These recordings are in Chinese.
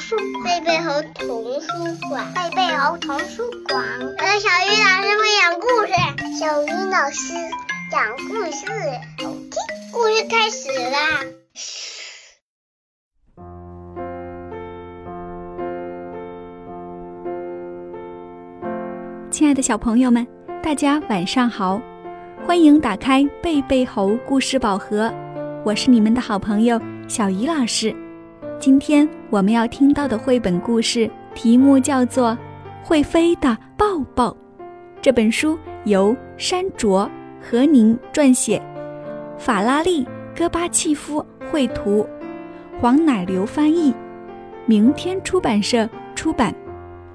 书贝贝猴童书馆，贝贝猴童书馆。小鱼老师会讲故事，小鱼老师讲故事，好听。故事开始啦！亲爱的小朋友们，大家晚上好，欢迎打开贝贝猴故事宝盒，我是你们的好朋友小鱼老师。今天我们要听到的绘本故事题目叫做《会飞的抱抱》。这本书由山卓和宁撰写，法拉利戈巴契夫绘图，黄乃流翻译，明天出版社出版。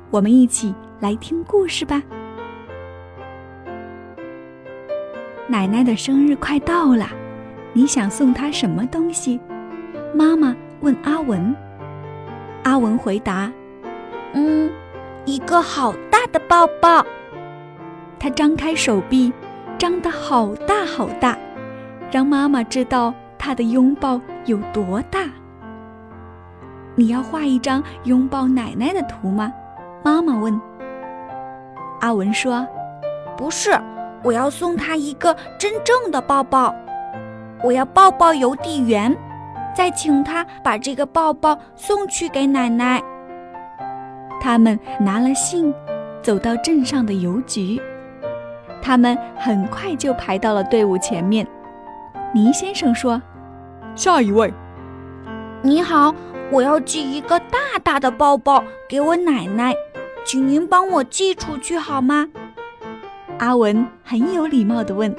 我们一起来听故事吧。奶奶的生日快到了，你想送她什么东西？妈妈。问阿文，阿文回答：“嗯，一个好大的抱抱。”他张开手臂，张得好大好大，让妈妈知道他的拥抱有多大。你要画一张拥抱奶奶的图吗？妈妈问。阿文说：“不是，我要送他一个真正的抱抱，我要抱抱邮递员。”再请他把这个抱抱送去给奶奶。他们拿了信，走到镇上的邮局。他们很快就排到了队伍前面。倪先生说：“下一位。”你好，我要寄一个大大的抱抱给我奶奶，请您帮我寄出去好吗？阿文很有礼貌地问：“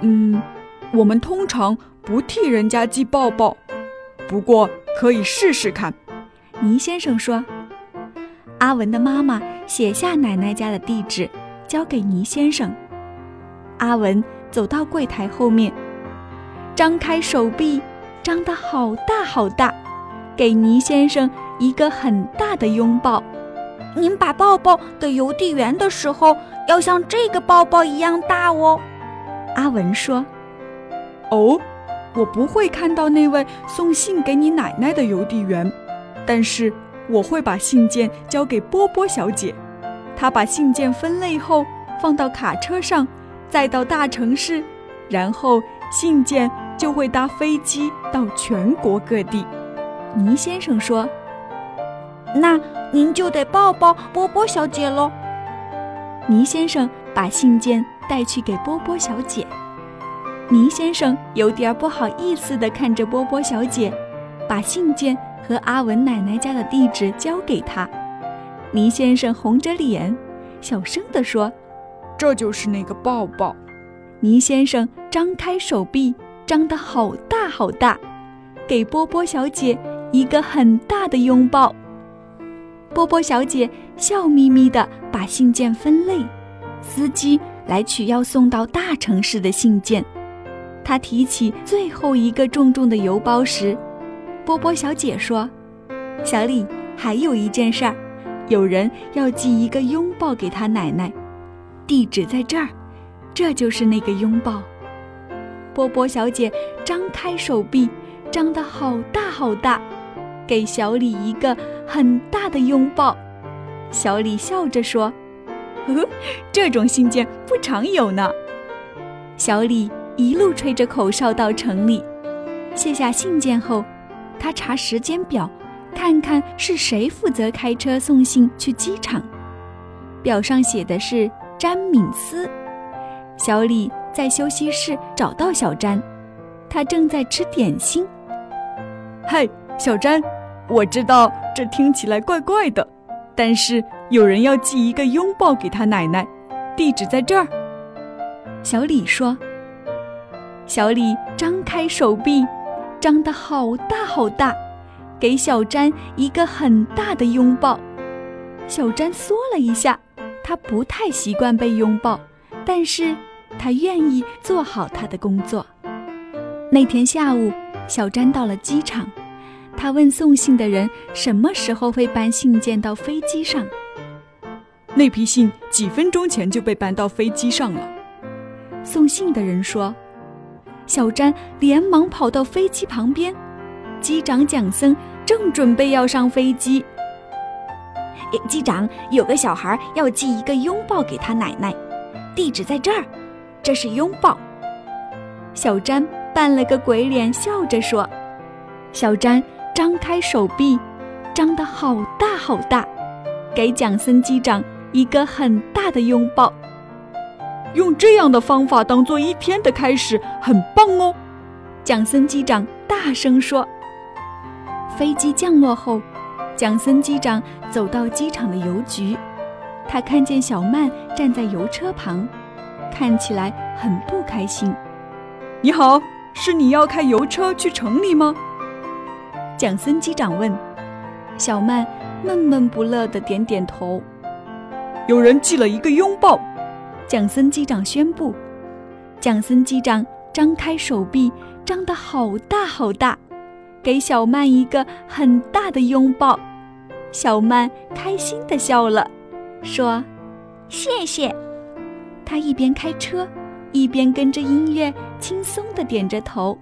嗯，我们通常……”不替人家寄抱抱，不过可以试试看。倪先生说：“阿文的妈妈写下奶奶家的地址，交给倪先生。”阿文走到柜台后面，张开手臂，张得好大好大，给倪先生一个很大的拥抱。您把抱抱给邮递员的时候，要像这个抱抱一样大哦。”阿文说：“哦。”我不会看到那位送信给你奶奶的邮递员，但是我会把信件交给波波小姐。她把信件分类后放到卡车上，再到大城市，然后信件就会搭飞机到全国各地。倪先生说：“那您就得抱抱波波小姐喽。”倪先生把信件带去给波波小姐。倪先生有点不好意思地看着波波小姐，把信件和阿文奶奶家的地址交给她。倪先生红着脸，小声地说：“这就是那个抱抱。”倪先生张开手臂，张得好大好大，给波波小姐一个很大的拥抱。波波小姐笑眯眯地把信件分类，司机来取要送到大城市的信件。他提起最后一个重重的邮包时，波波小姐说：“小李，还有一件事儿，有人要寄一个拥抱给他奶奶，地址在这儿，这就是那个拥抱。”波波小姐张开手臂，张得好大好大，给小李一个很大的拥抱。小李笑着说：“呵呵，这种信件不常有呢。”小李。一路吹着口哨到城里，卸下信件后，他查时间表，看看是谁负责开车送信去机场。表上写的是詹敏斯。小李在休息室找到小詹，他正在吃点心。嗨，小詹，我知道这听起来怪怪的，但是有人要寄一个拥抱给他奶奶，地址在这儿。小李说。小李张开手臂，张得好大好大，给小詹一个很大的拥抱。小詹缩了一下，他不太习惯被拥抱，但是他愿意做好他的工作。那天下午，小詹到了机场，他问送信的人什么时候会搬信件到飞机上。那批信几分钟前就被搬到飞机上了。送信的人说。小詹连忙跑到飞机旁边，机长蒋森正准备要上飞机。机长，有个小孩要寄一个拥抱给他奶奶，地址在这儿。这是拥抱。小詹扮了个鬼脸，笑着说：“小詹张开手臂，张得好大好大，给蒋森机长一个很大的拥抱。用这样的方法当做一天的开始，很棒哦。”蒋森机长大声说。飞机降落后，蒋森机长走到机场的邮局，他看见小曼站在邮车旁，看起来很不开心。你好，是你要开邮车去城里吗？蒋森机长问。小曼闷闷不乐地点点头。有人寄了一个拥抱，蒋森机长宣布。蒋森机长张开手臂，张得好大好大。给小曼一个很大的拥抱，小曼开心地笑了，说：“谢谢。”她一边开车，一边跟着音乐轻松地点着头。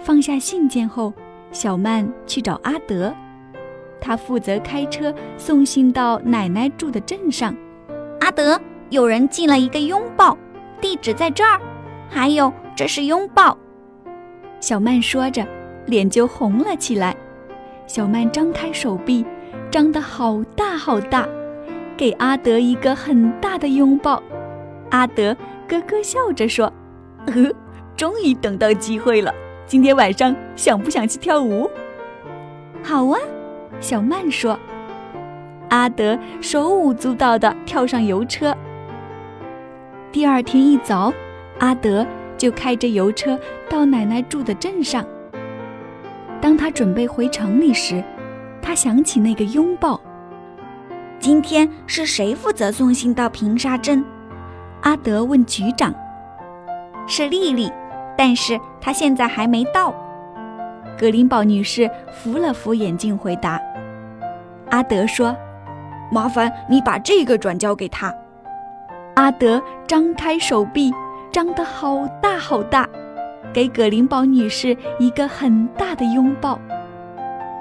放下信件后，小曼去找阿德，他负责开车送信到奶奶住的镇上。阿德，有人寄了一个拥抱，地址在这儿，还有这是拥抱。小曼说着。脸就红了起来，小曼张开手臂，张得好大好大，给阿德一个很大的拥抱。阿德咯咯笑着说：“呵，终于等到机会了。今天晚上想不想去跳舞？”“好啊。”小曼说。阿德手舞足蹈地跳上邮车。第二天一早，阿德就开着邮车到奶奶住的镇上。当他准备回城里时，他想起那个拥抱。今天是谁负责送信到平沙镇？阿德问局长。是丽丽，但是她现在还没到。格林堡女士扶了扶眼镜回答。阿德说：“麻烦你把这个转交给她。”阿德张开手臂，张得好大好大。给葛林堡女士一个很大的拥抱。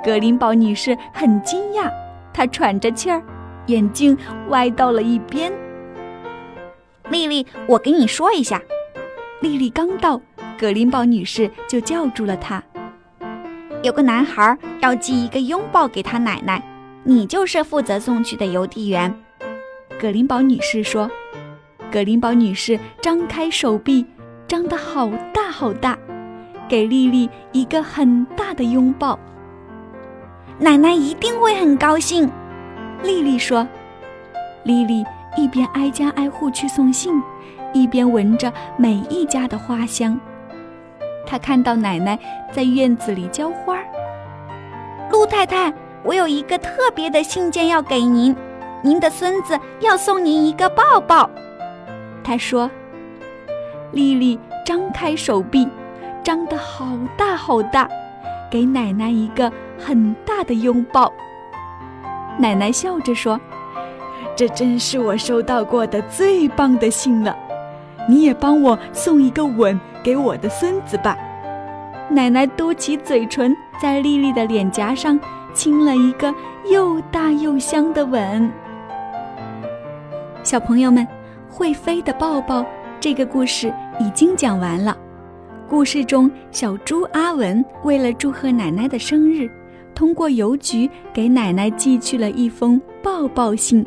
葛林堡女士很惊讶，她喘着气儿，眼镜歪到了一边。丽丽，我跟你说一下。丽丽刚到，葛林堡女士就叫住了她。有个男孩要寄一个拥抱给他奶奶，你就是负责送去的邮递员。葛林堡女士说。葛林堡女士张开手臂。张得好大好大，给丽丽一个很大的拥抱。奶奶一定会很高兴，丽丽说。丽丽一边挨家挨户去送信，一边闻着每一家的花香。她看到奶奶在院子里浇花。陆太太，我有一个特别的信件要给您，您的孙子要送您一个抱抱。她说。丽丽张开手臂，张得好大好大，给奶奶一个很大的拥抱。奶奶笑着说：“这真是我收到过的最棒的信了。你也帮我送一个吻给我的孙子吧。”奶奶嘟起嘴唇，在丽丽的脸颊上亲了一个又大又香的吻。小朋友们，会飞的抱抱。这个故事已经讲完了。故事中，小猪阿文为了祝贺奶奶的生日，通过邮局给奶奶寄去了一封抱抱信。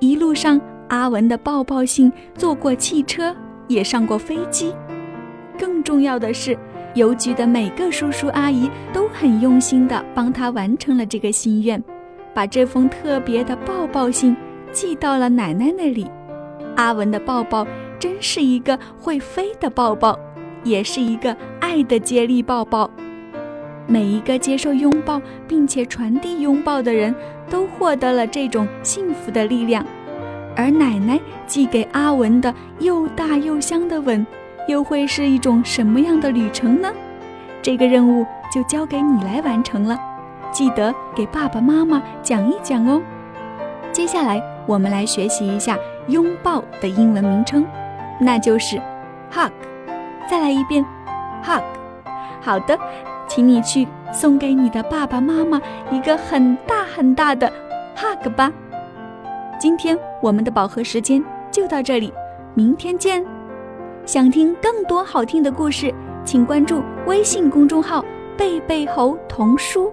一路上，阿文的抱抱信坐过汽车，也上过飞机。更重要的是，邮局的每个叔叔阿姨都很用心地帮他完成了这个心愿，把这封特别的抱抱信寄到了奶奶那里。阿文的抱抱。真是一个会飞的抱抱，也是一个爱的接力抱抱。每一个接受拥抱并且传递拥抱的人都获得了这种幸福的力量。而奶奶寄给阿文的又大又香的吻，又会是一种什么样的旅程呢？这个任务就交给你来完成了，记得给爸爸妈妈讲一讲哦。接下来我们来学习一下拥抱的英文名称。那就是，hug，再来一遍，hug。好的，请。你去送给你的爸爸妈妈一个很大很大的 hug 吧。今天我们的宝盒时间就到这里，明天见。想听更多好听的故事，请关注微信公众号“贝贝猴童书”。